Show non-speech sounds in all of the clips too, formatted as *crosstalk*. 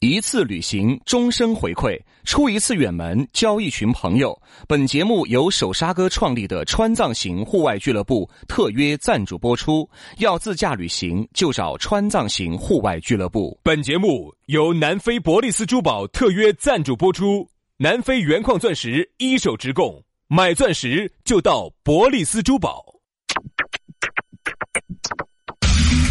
一次旅行，终身回馈；出一次远门，交一群朋友。本节目由手沙哥创立的川藏行户外俱乐部特约赞助播出。要自驾旅行，就找川藏行户外俱乐部。本节目由南非伯利斯珠宝特约赞助播出。南非原矿钻石一手直供，买钻石就到伯利斯珠宝。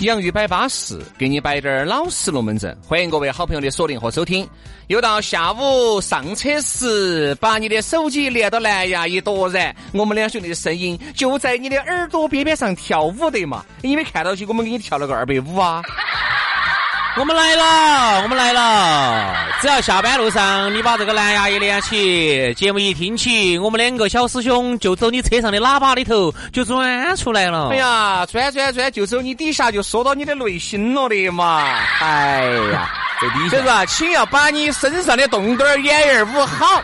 洋芋摆巴适，给你摆点儿老实龙门阵。欢迎各位好朋友的锁定和收听。又到下午上车时，把你的手机连到蓝牙一夺然，我们两兄弟的声音就在你的耳朵边边上跳舞的嘛。你没看到起我们给你跳了个二百五啊。我们来了，我们来了！只要下班路上你把这个蓝牙一连起，节目一听起，我们两个小师兄就走你车上的喇叭里头就钻出来了。哎呀，钻钻钻，就走你底下就说到你的内心了的嘛！哎呀，这底下，所以说，请要把你身上的洞洞眼眼捂好。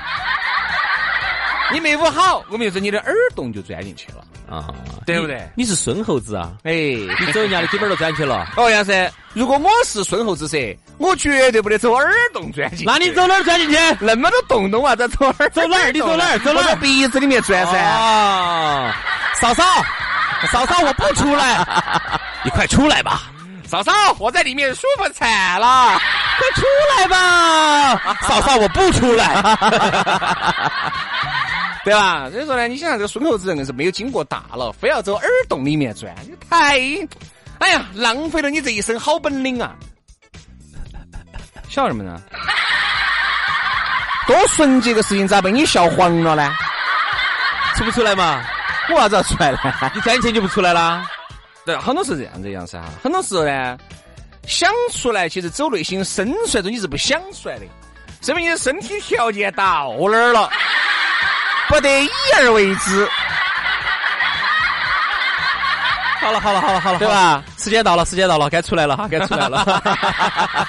你没捂好，我们就是你的耳洞就钻进去了啊，对不对？你是孙猴子啊？哎，你走人家的嘴巴都钻去了。*laughs* 哦，杨生，如果我是孙猴子噻，我绝对不得走耳洞钻进去。那你走哪儿钻进去？那么多洞洞啊，在走哪儿？走哪儿？你走哪儿？走哪儿？鼻子里面钻噻。啊，嫂嫂，嫂嫂，我不出来，*laughs* 你快出来吧。嫂嫂，我在里面舒服惨了，快出来吧。*laughs* 嫂嫂，我不出来。对吧？所以说呢，你想这个孙猴子人是没有经过大脑，非要走耳洞里面钻，你太，哎呀，浪费了你这一身好本领啊！*laughs* 笑什么呢？*laughs* 多纯洁的事情咋被你笑黄了呢？出不出来嘛？我啥子要出来呢？你赚钱就不出来了？对，很多是这样子样噻哈。很多时候呢，想出来，其实走内心深处中你是不想出来的，说明你的身体条件到那儿了。不得已而为之。好了好了好了好了，对吧？时间到了，时间到了，该出来了哈，该出来了，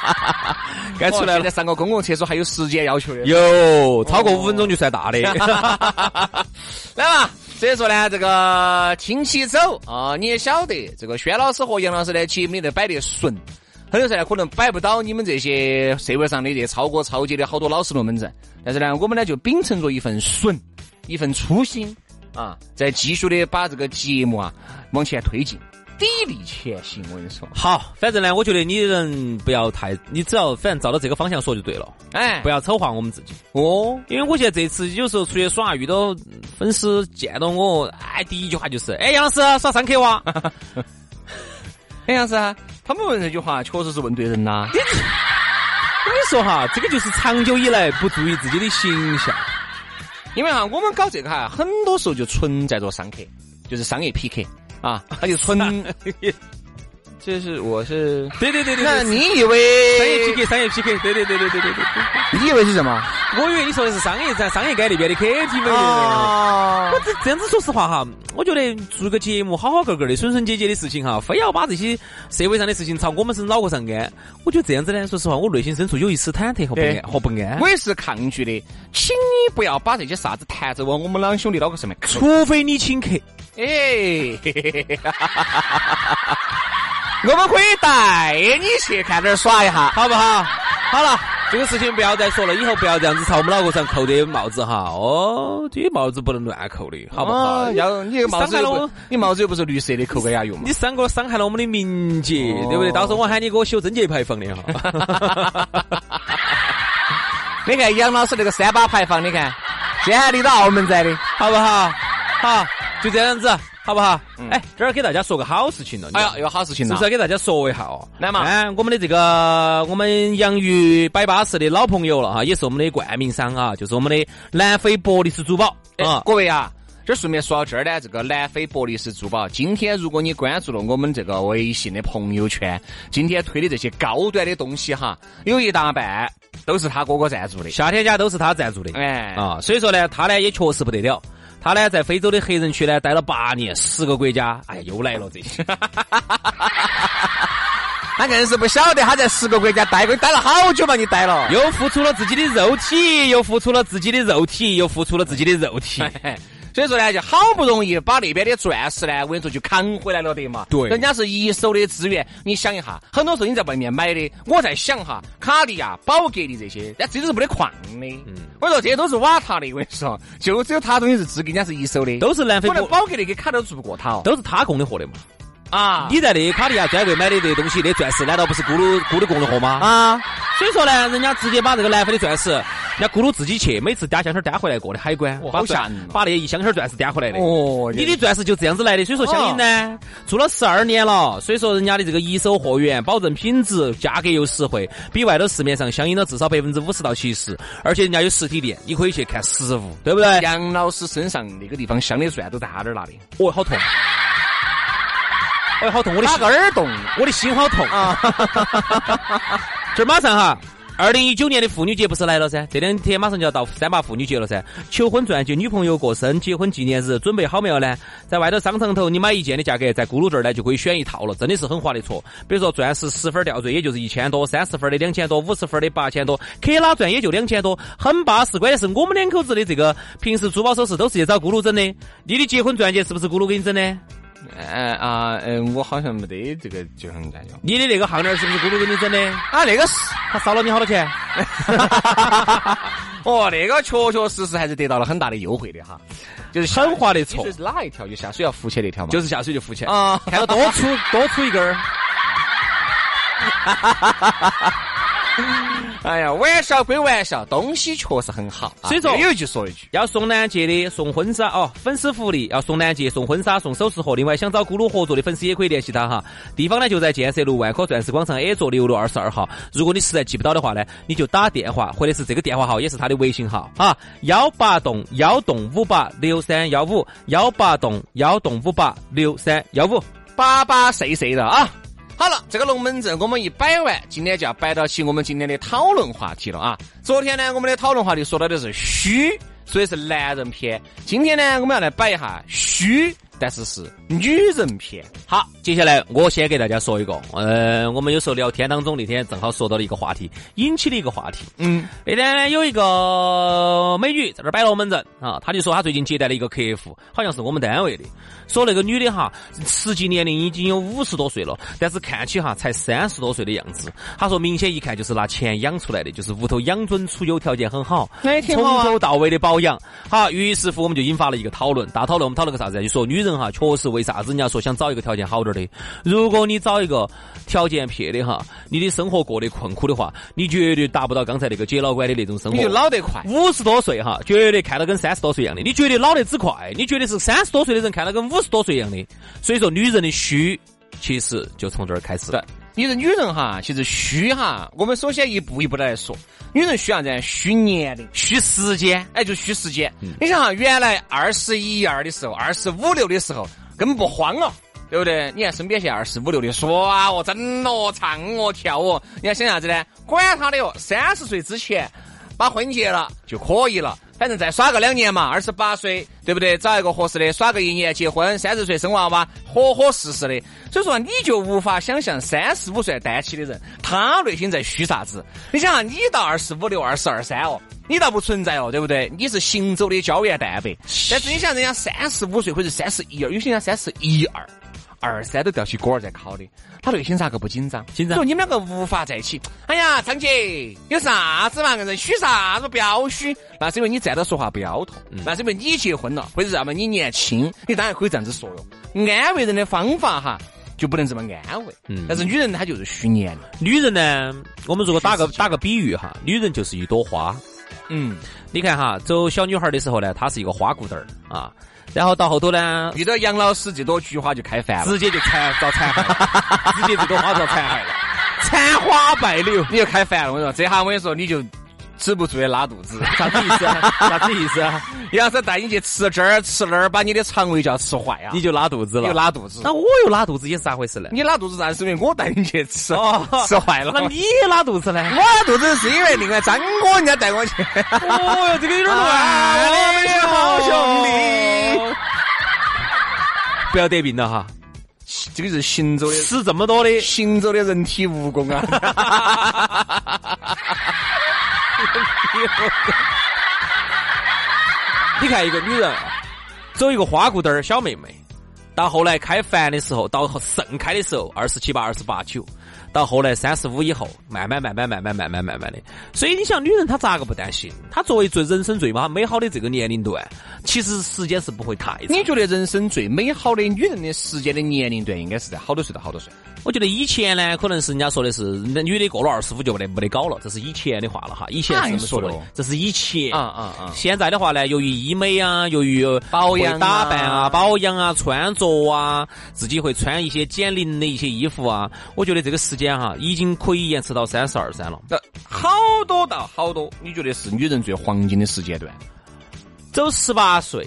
*laughs* 该出来了。上个公共厕所还有时间要求的，有超过五分钟就算大的。*laughs* 来吧，所以说呢，这个听起走啊，你也晓得，这个轩老师和杨老师呢节目里头摆得顺，很多时候可能摆不到你们这些社会上的这超哥超姐的好多老实龙门阵，但是呢，我们呢就秉承着一份顺。一份初心啊，在继续的把这个节目啊往前推进，砥砺前行。我跟你说，好，反正呢，我觉得你人不要太，你只要反正照到这个方向说就对了。哎，不要丑化我们自己哦。因为我现在这次有时候出去耍，遇到粉丝见到我，哎，第一句话就是：“哎，杨老师耍三 K 哇？*laughs* ”哎，杨老师，他们问这句话确实是问对人呐。*laughs* 我跟你说哈，这个就是长久以来不注意自己的形象。因为哈，我们搞这个哈，很多时候就存在着商客，就是商业 PK 啊，他就存。这是我是对对对对，那你以为商业 PK 商业 PK 对对对对对对对，你以为是什么？我以为你说的是商业在商业街那边的 KTV。我这这样子说实话哈，我觉得做个节目好好个个的顺顺捷捷的事情哈，非要把这些社会上的事情朝我们身脑壳上安，我觉得这样子呢，说实话，我内心深处有一丝忐忑和不安和不安。我也是抗拒的，请你不要把这些啥子弹着往我们两兄弟脑壳上面，除非你请客。哎。我们可以带你去看点耍一下，好不好？好了，这个事情不要再说了，以后不要这样子朝我们脑壳上扣的帽子哈。哦，这帽子不能乱扣的，好不好？要你帽子又不，你帽子又不是绿色的，扣个啥用嘛？你伤过伤害了我们的名节，对不对？到时候我喊你给我修贞节牌坊的哈。*laughs* 你看杨老师那个三八牌坊，你看，现在立到澳门站的，好不好？好，就这样子。好不好？哎，这儿给大家说个好事情了。哎呀，有好事情了，是不是要给大家说一下哦？来嘛，哎，我们的这个我们洋芋摆巴士的老朋友了哈，也是我们的冠名商啊，就是我们的南非伯利斯珠宝啊。各位啊，这顺便说到这儿呢，这个南非博利斯珠宝，今天如果你关注了我们这个微信的朋友圈，今天推的这些高端的东西哈，有一大半都是他哥哥赞助的。夏天家都是他赞助的，哎啊，所以说呢，他呢也确实不得了。他呢在非洲的黑人区呢待了八年，十个国家，哎呀，又来了这些。*laughs* 他硬是不晓得他在十个国家待过，待了好久嘛，你待了。又付出了自己的肉体，又付出了自己的肉体，又付出了自己的肉体。*laughs* 所以说呢，就好不容易把那边的钻石呢，我跟你说就扛回来了的嘛。对人家是一手的资源，你想一下，很多时候你在外面买的，我在想哈，卡地亚、宝格丽这些，但这都是没得矿的。嗯，我说这些都是瓦塔的，我跟你说，就只有他东西是资给人家是一手的，都是南非可能，宝格丽跟卡都做不过他哦。都是他供的货的嘛。啊，你在那卡地亚专柜买的这东西，那钻石难道不是咕噜咕噜供的货吗？啊，所以说呢，人家直接把这个南非的钻石，人家咕噜自己去，每次单箱箱单回来过的海关，好吓人哦把那一箱箱钻石单回来的。哦你的钻石就这样子来的，所以说相应呢，做了十二年了，所以说人家的这个一手货源，保证品质，价格又实惠，比外头市面上相应了至少百分之五十到七十，而且人家有实体店，你可以去看实物，对不对？杨老师身上那个地方镶的钻都在他那儿拿的，哦，好痛！哎，好痛！我的打个耳洞。我的心好痛啊！*laughs* 这儿马上哈，二零一九年的妇女节不是来了噻？这两天马上就要到三八妇女节了噻。求婚钻戒、女朋友过生、结婚纪念日，准备好没有呢？在外头商场头，你买一件的价格，在咕噜这儿呢就可以选一套了，真的是很划得着。比如说钻石十分吊坠，也就是一千多；三十分的两千多；五十分的八千多；克拉钻也就两千多，很巴适。关键是我们两口子的这个平时珠宝首饰都是去找咕噜整的。你的结婚钻戒是不是咕噜给你整的？嗯啊嗯，我好像没得这个结婚感觉。你的那个项链是不是咕噜给你整的？啊，那个是。他少了你好多钱？*laughs* 哦，那个确确实实还是得到了很大的优惠的哈，就是很划得着你说是哪一条？就下水要浮起那条嘛？就是下水就浮起来啊看到多出多出一根儿。*laughs* 哎呀，玩笑归玩笑，东西确实很好。啊所以说有一句说一句，要送南捷的，送婚纱哦，粉丝福利要送南捷，送婚纱，送首饰盒。另外，想找咕噜合作的粉丝也可以联系他哈。地方呢就在建设路万科钻石广场 A 座六楼二十二号。如果你实在记不到的话呢，你就打电话，或者是这个电话号也是他的微信号啊，幺八栋幺栋五八六三幺五，幺八栋幺栋五八六三幺五。八八碎碎的啊。好了，这个龙门阵我们一摆完，今天就要摆到起我们今天的讨论话题了啊。昨天呢，我们的讨论话题说到的是虚，所以是男人篇。今天呢，我们要来摆一下虚，但是是女人骗。好，接下来我先给大家说一个，呃，我们有时候聊天当中那天正好说到了一个话题，引起的一个话题。嗯，那天呢，有一个美女在这儿摆龙门阵啊，她就说她最近接待了一个客户，好像是我们单位的，说那个女的哈，实际年龄已经有五十多岁了，但是看起哈才三十多岁的样子。她说明显一看就是拿钱养出来的，就是屋头养尊处优，条件很好，从那也挺好啊头到尾的保养。好，于是乎我们就引发了一个讨论，大讨论我们讨论个啥子？就说女人哈，确实为啥子人家说想找一个条件好点儿的？如果你找一个条件撇的哈，你的生活过得困苦的话，你绝对达不到刚才那个姐老倌的那种生活。你就老得快。五十多岁哈，绝对看到跟三十多岁一样的。你觉得老得之快，你觉得是三十多岁的人看到跟五十多岁一样的。所以说，女人的虚其实就从这儿开始。对，你的女人哈，其实虚哈，我们首先一步一步的来说，女人需要啥子？虚年龄。虚时间，哎，就虚时间。你想哈，原来二十一二的时候，二十五六的时候，根本不慌哦。对不对？你看身边现在二十五六的耍哦、整哦、唱哦、跳哦，你要想啥子呢？管他的哦，三十岁之前把婚结了就可以了。反正再耍个两年嘛，二十八岁，对不对？找一个合适的，耍个一年结婚，三十岁生娃娃，合合适适的。所以说，你就无法想象三十五岁单起的人，他内心在虚啥子？你想啊，你到二十五六、二十二三哦，你倒不存在哦，对不对？你是行走的胶原蛋白。但是你想人家三十五岁或者三十一二，有些人三十一二。二三都吊起锅儿在烤的，他内心咋个不紧张？紧张说你们两个无法在一起。哎呀，张姐，有啥子嘛？人虚啥子？不要虚，那是因为你站着说话不腰痛，那是因为你结婚了，或者是要么你年轻，你当然可以这样子说哟。安慰人的方法哈，就不能这么安慰。嗯但是女人她就是虚年龄。女人呢，我们如果打个打个比喻哈，女人就是一朵花。嗯，你看哈，走小女孩的时候呢，她是一个花骨朵儿啊，然后到后头呢，遇到杨老师这朵菊花就开饭了，直接就残遭残害了，直接这朵花遭残害了，残花败柳。你就开饭了。我跟你说，这下我跟你说，你就止不住的拉肚子。啥子意思啊？啥子意思啊？要是带你去吃这儿吃那儿，把你的肠胃就要吃坏啊！你就拉肚子了你就。拉肚子。那我又拉肚子，也是咋回事呢？你拉肚子，那是因为我带你去吃，哦吃坏了。那你也拉肚子呢？我拉肚子是因为另外张哥人家带我去。哦哟，这个有点 *laughs* 乱，我们是好兄弟。不要得病了哈！这个是行走的吃这么多的，行走的人体蜈蚣啊！*laughs* *laughs* 你看一个女人，走一个花骨朵儿小妹妹，到后来开烦的时候，到盛开的时候，二十七八、二十八九，到后来三十五以后，慢慢、慢慢、慢慢、慢慢、慢慢的。所以你想，女人她咋个不担心？她作为最人生最美好的这个年龄段，其实时间是不会太长。你觉得人生最美好的女人的时间的年龄段应该是在好多岁到好多岁？我觉得以前呢，可能是人家说的是，那女的过了二十五就没得没得搞了，这是以前的话了哈。以前是这么说的这是以前啊啊啊现在的话呢，由于医美啊，由于保养打扮啊、保养啊、穿着啊，自己会穿一些减龄的一些衣服啊，我觉得这个时间哈，已经可以延迟到三十二三了。那好多到好多，你觉得是女人最黄金的时间段？走十八岁、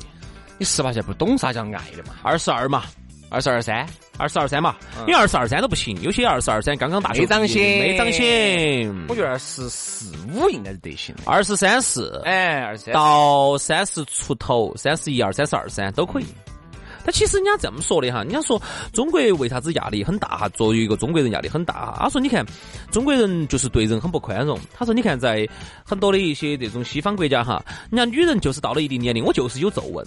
你十八岁不懂啥叫爱的嘛？二十二嘛，二十二三，二十二三嘛，因为二十二三都不行，有些二十二三刚刚大学没长心没长心。我觉得二十四五应该是得行的。二十三四，哎，二十三到三十出头，三十一二、三十二三都可以。但其实人家这么说的哈，人家说中国为啥子压力很大哈？作为一个中国人压力很大哈。他说你看中国人就是对人很不宽容。他说你看在很多的一些这种西方国家哈，人家女人就是到了一定年龄，我就是有皱纹，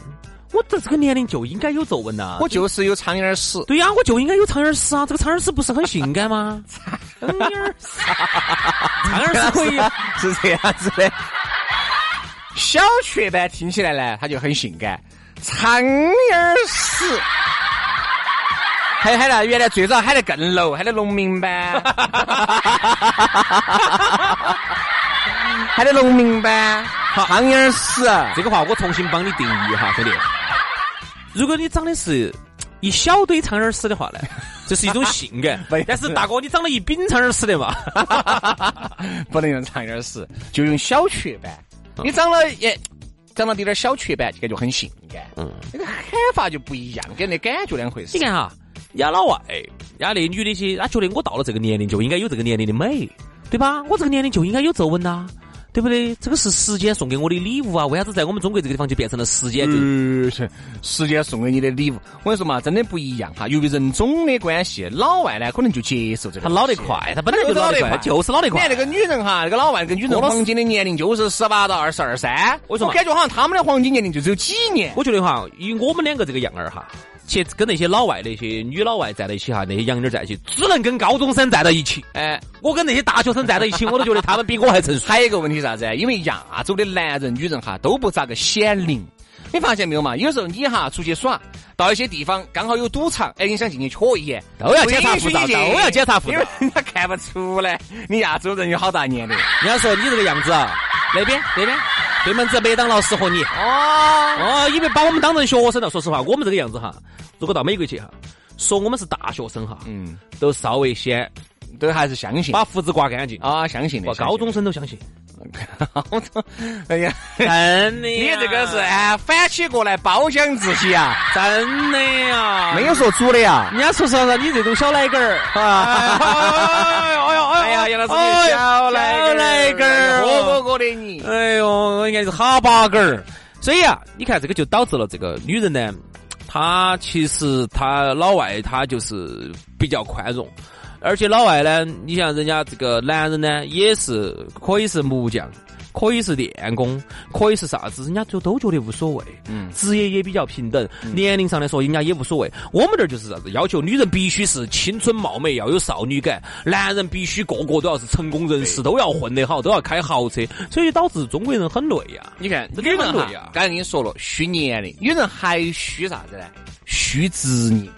我的这个年龄就应该有皱纹呐、我就是有苍蝇儿屎。对呀、我就应该有苍蝇屎啊！这个苍蝇屎不是很性感吗？苍蝇屎，苍蝇屎可以。*laughs* 是这样子的。小雀斑听起来呢，它就很性感。苍蝇儿屎，还喊了，原来最早喊得更 low，喊得农民班，*laughs* 喊得农民班，苍蝇儿屎。这个话我重新帮你定义哈，兄弟。如果你长的是一小堆苍蝇屎的话呢，*laughs* 这是一种性感。但是大哥，你长了一柄苍蝇屎的嘛？*laughs* 不能用苍蝇儿屎，就用小雀斑。你长了也长了点点小雀斑，就感觉很性感。嗯，那个喊法就不一样，给人的感觉两回事。你看哈，人家老外，人家那女的些，她觉得我到了这个年龄就应该有这个年龄的美，对吧？我这个年龄就应该有皱纹呐、对不对？这个是时间送给我的礼物啊！为啥子在我们中国这个地方就变成了时间就？呃，时间送给你的礼物，我跟你说嘛，真的不一样哈。由于人种的关系，老外呢可能就接受这个。他老得快，他本来就老得快，就是老得快你看。那个女人哈，那个老外跟女人黄金的年龄就是十八到二十二三。我感觉好像他们的黄金年龄就只有几年。我觉得哈，以我们两个这个样儿哈，去跟那些老外那些女老外站在一起哈，那些洋妞儿在一起，只能跟高中生站到一起。哎，我跟那些大学生站在一起，我都觉得他们比我还成熟。还有一个问题是啥子？因为亚洲的男人、女人哈都不咋个显灵。你发现没有嘛？有时候你哈出去耍，到一些地方刚好有赌场，哎，你想进去瞧一眼，都要检查护照都要检查护照因为人家看不出来你亚洲人有好大年龄。人家说你这个样子啊，那边那边对门子麦当劳适合你。哦，哦，因为把我们当成学生了。说实话，我们这个样子哈，如果到美国去哈，说我们是大学生哈，嗯，都稍微先都还是相信把胡子刮干净。啊，相信的我。高中生都相信，高中，*laughs* 哎呀，真的你这个是哎反起过来褒奖自己啊，*laughs* 真的呀，没有说煮的呀。人家说实话，你这种小奶狗儿 *laughs* 啊，哎呀，杨老师，哎呦小奶小奶狗儿活哥哥的你。哎呦，应该是哈巴狗儿。所以啊，你看这个就导致了这个女人呢，她其实她老外她就是比较宽容，而且老外呢，你像人家这个男人呢，也是可以是木匠。可以是电工，可以是啥子，人家就都觉得无所谓。嗯职业也比较平等，年龄上来说，人家也无所谓。我们这儿就是啥子，要求女人必须是青春貌美，要有少女感；男人必须个个都要是成功人士，都要混得好，都要开豪车，所以导致中国人很累呀、你看，这女人累啊，刚才跟你说了，虚年龄，女人还虚啥子呢？虚职业。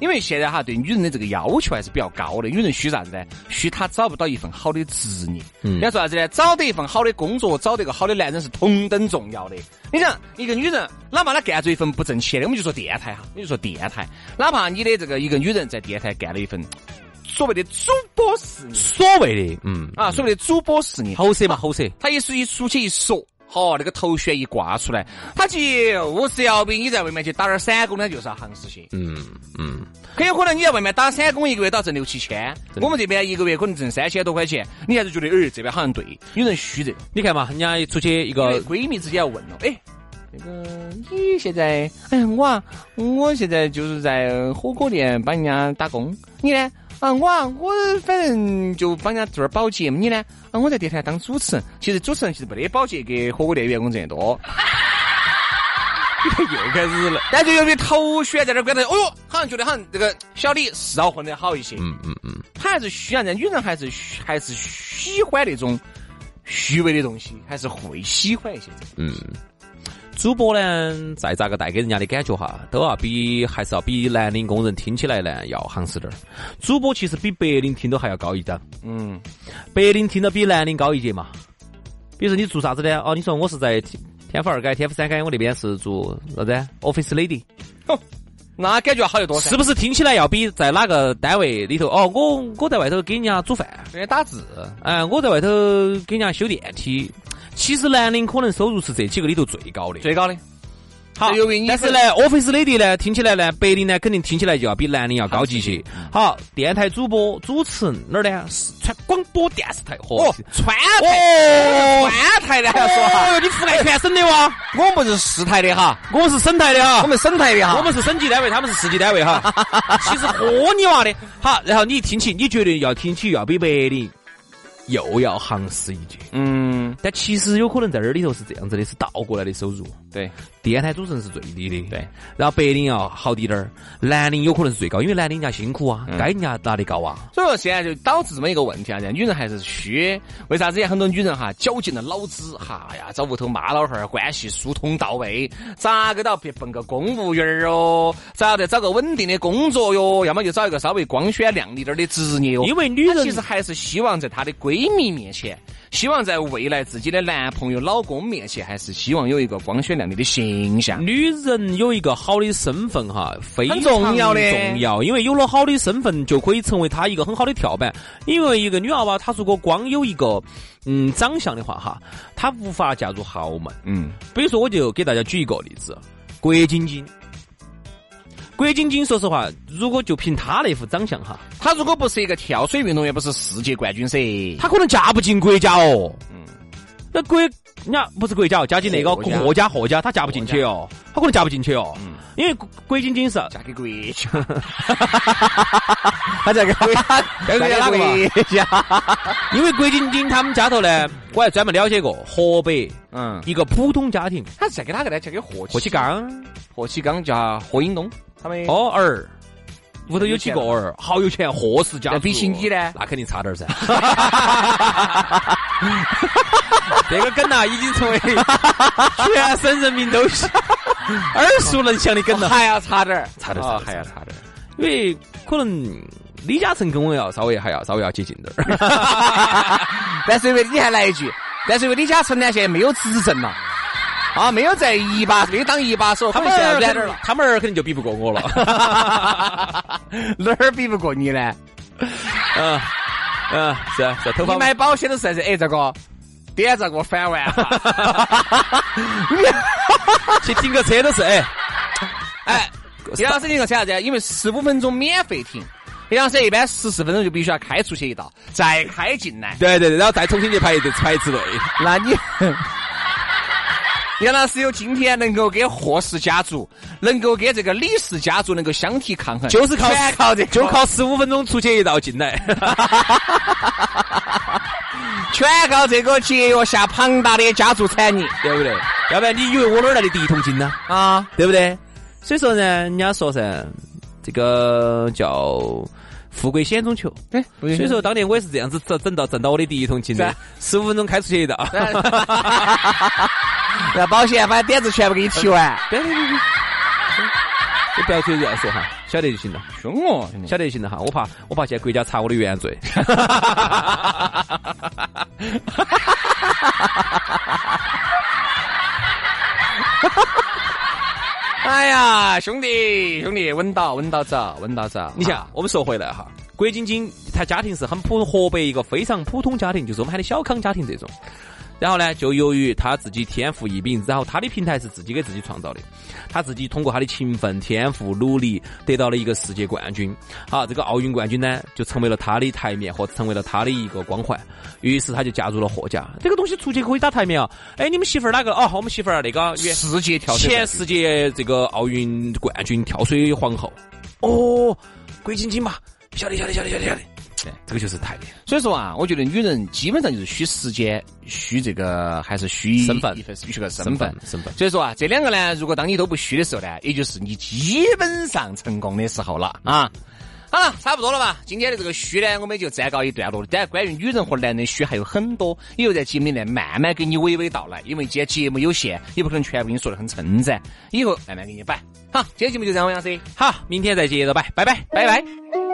因为现在哈对女人的这个要求还是比较高的，女人需啥子呢？需她找不到一份好的职业。嗯人家说啥子呢？找得一份好的工作，找得一个好的男人是同等重要的。你想，一个女人，哪怕她干着一份不挣钱的，我们就说电台哈，你就说电台，哪怕你的这个一个女人在电台干了一份所谓的主播事业所谓的嗯啊，所谓的主播事业，喉舌嘛喉舌，他一出一出去一说，好，那个头衔一挂出来，他就是要比你在外面去打点散工呢，就是要行实些。嗯嗯，很有可能你在外面打散工，一个月打挣六七千，我们这边一个月可能挣三千多块钱，你还是觉得，哎，这边好像对，有人虚这个。你看嘛，人家出去一个闺蜜之间要问了，哎，那个你现在，哎，我啊，我现在就是在火锅店帮人家打工，你呢？啊，我啊，我反正就帮人家做点保洁，你呢？啊，我在电台当主持人。其实主持人其实没得保洁给火锅店员工挣得多，*laughs* 又开始了，但就由于头悬在那儿关头，哦哟，好像觉得好像这个小李是要混得好一些。嗯嗯嗯，他还是需要，人女人还是还是喜欢那种虚伪的东西，还是会喜欢一些。嗯，主播呢，再咋个带给人家的感觉哈，都要比还是要比蓝领工人听起来呢要夯实点儿。主播其实比白领听都还要高一档，嗯，白领听到比蓝领高一截嘛。比如说你做啥子的？哦，你说我是在天天府二街、天府三街，我那边是做啥子？office lady，那感觉好得多噻。是不是听起来要比在哪个单位里头？哦，我我在外头给人家煮饭，给人家打字，哎，我在外头给人家修电梯。其实南宁可能收入是这几个里头最高的。最高的。好但是呢，office lady 呢，听起来呢，白领呢，肯定听起来就要比南宁要高级些。好，电台主播、主持人哪儿呢？四川广播电视台哦，，川台，哦，川台的还要说哈，哦，你覆盖全省的哇？我们是市台的哈，我们是省台的哈我。们省台的哈，我们是省级单位，他们是市级单位哈。*laughs* 其实豁你娃的，好，然后你一听起，你觉得要听起要比白领又要行实一句，嗯，但其实有可能在这里头是这样子的，是倒过来的收入。对。电台主持人是最低的，对，然后白领要好滴点儿，蓝领有可能是最高，因为蓝领人家辛苦啊，该人家拿的高啊。所以说现在就导致这么一个问题啊，人家女人还是虚。为啥子很多女人哈绞尽了脑汁，哈呀，找屋头妈老汉儿关系疏通到位，咋个都要别奔个公务员儿哟，咋得找个稳定的工作哟，要么就找一个稍微光鲜亮丽点儿的职业哦。因为女人其实还是希望在她的闺蜜面前，希望在未来自己的男朋友、老公面前，还是希望有一个光鲜亮丽的形象。女人有一个好的身份哈，非常很重要的重要，因为有了好的身份，就可以成为她一个很好的跳板。因为一个女娃娃，她如果光有一个嗯长相的话哈，她无法嫁入豪门。嗯，比如说，我就给大家举一个例子，郭晶晶。郭晶晶，说实话，如果就凭她那副长相哈，她如果不是一个跳水运动员，不是世界冠军噻，她可能嫁不进国家哦。嗯那国人家不是国家哦，嫁进那个霍家霍家，她嫁不进去哦，她可能嫁不进去哦。嗯因为郭晶晶是嫁给国家，*laughs* 她嫁给国家，*laughs* 嫁给哪个国家？*laughs* 因为郭晶晶他们家头呢，我还专门了解过河北嗯，一个普通家庭，她是嫁给哪个呢？嫁给霍霍启，刚霍启刚叫霍英东，他们哦儿，屋头有几个儿，好有钱，霍氏家族。那比起你呢那肯定差点儿噻。*laughs* 这个梗呐，已经成为 *laughs* 全省人民都是耳熟能详的梗了。还要差点儿，差点儿还要差点儿。因为可能李嘉诚跟我要稍微还要稍微要接近点儿。*laughs* 但是因为你还来一句，但是因为李嘉诚呢现在没有执政了，啊，没有在一把没有当一把手，他们现在儿软点儿了。他们儿肯定就比不过我了。*laughs* 哪儿比不过你呢？*laughs* 嗯嗯，是啊是啊头发你买保险的时候是哎这个点这个返完哈，*laughs* 去停个车都是哎哎，李老师你个车啥子？因为十五分钟免费停，李老师一般十四分钟就必须要开出去一道，再开进来。对对对，然后再重新去排一队排一次队。那你杨老师有今天能够跟霍氏家族，能够跟这个李氏家族能够相提抗衡，就是靠全靠这就靠十五分钟出去一道进来。*laughs* 全靠这个节约下庞大的家族产业对不对？要不然你以为我哪儿来的第一桶金呢？啊！对不对？所以说呢，人家说噻，这个叫富贵险中求。哎，所以说当年我也是这样子挣挣到挣到我的第一桶金的十五分钟开出去一道。那保险把点子全部给你提完，对对对对，你不要随便说哈，晓得就行了，凶哦，晓得就行了哈。我怕我怕现在国家查我的原罪。哎呀，兄弟兄弟，稳到稳到走，稳到走。你想，我们说回来哈，郭晶晶她家庭是很普，河北一个非常普通家庭，就是我们喊的小康家庭这种。然后呢，就由于他自己天赋异禀，然后他的平台是自己给自己创造的，他自己通过他的勤奋、天赋、努力，得到了一个世界冠军。好，这个奥运冠军呢，就成为了他的台面和成为了他的一个光环。于是他就加入了霍家。这个东西出去可以打台面啊！哎，你们媳妇儿哪个？哦，我们媳妇儿那个世界跳水前世界这个奥运冠军跳水皇后。哦，郭晶晶嘛，晓得晓得晓得晓得晓得。这个就是台面。所以说啊，我觉得女人基本上就是需时间、需这个还是需身份、虚个身份、身份。所以说啊，这两个呢，如果当你都不虚的时候呢，也就是你基本上成功的时候了啊。好了，差不多了吧？今天的这个虚呢，我们就暂告一段落了。但关于女人和男人虚还有很多，以后在节目里面慢慢给你娓娓道来。因为今天节目有限，也不可能全部给你说的很称赞，以后慢慢给你摆。好，今天节目就这样，杨师。好，明天再接着摆，拜拜，拜拜。